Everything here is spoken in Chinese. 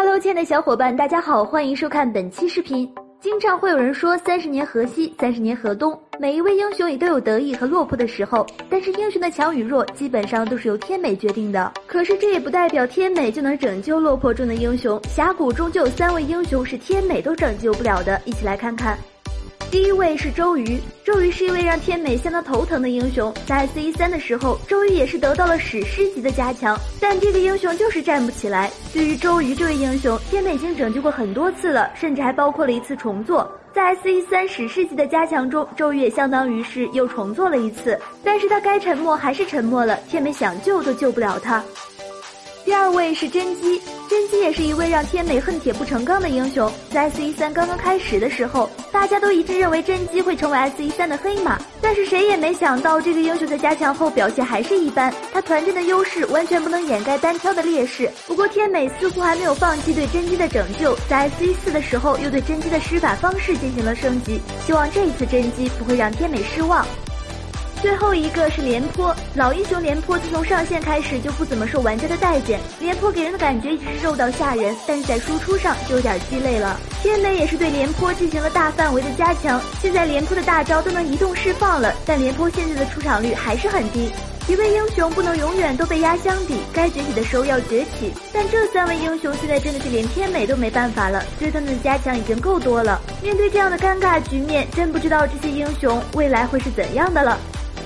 Hello，亲爱的小伙伴，大家好，欢迎收看本期视频。经常会有人说三十年河西，三十年河东，每一位英雄也都有得意和落魄的时候，但是英雄的强与弱基本上都是由天美决定的。可是这也不代表天美就能拯救落魄中的英雄，峡谷中就有三位英雄是天美都拯救不了的，一起来看看。第一位是周瑜，周瑜是一位让天美相当头疼的英雄。在 C 一三的时候，周瑜也是得到了史诗级的加强，但这个英雄就是站不起来。对于周瑜这位英雄，天美已经拯救过很多次了，甚至还包括了一次重做。在 C 一三史诗级的加强中，周瑜也相当于是又重做了一次，但是他该沉默还是沉默了，天美想救都救不了他。第二位是甄姬，甄姬也是一位让天美恨铁不成钢的英雄。在 S 一三刚刚开始的时候，大家都一致认为甄姬会成为 S 一三的黑马，但是谁也没想到这个英雄在加强后表现还是一般。他团战的优势完全不能掩盖单挑的劣势。不过天美似乎还没有放弃对甄姬的拯救，在 S 一四的时候又对甄姬的施法方式进行了升级，希望这一次甄姬不会让天美失望。最后一个是廉颇，老英雄廉颇自从上线开始就不怎么受玩家的待见。廉颇给人的感觉一直是肉到吓人，但是在输出上就有点鸡肋了。天美也是对廉颇进行了大范围的加强，现在廉颇的大招都能移动释放了，但廉颇现在的出场率还是很低。一位英雄不能永远都被压箱底，该崛起的时候要崛起。但这三位英雄现在真的是连天美都没办法了，对他们的加强已经够多了。面对这样的尴尬局面，真不知道这些英雄未来会是怎样的了。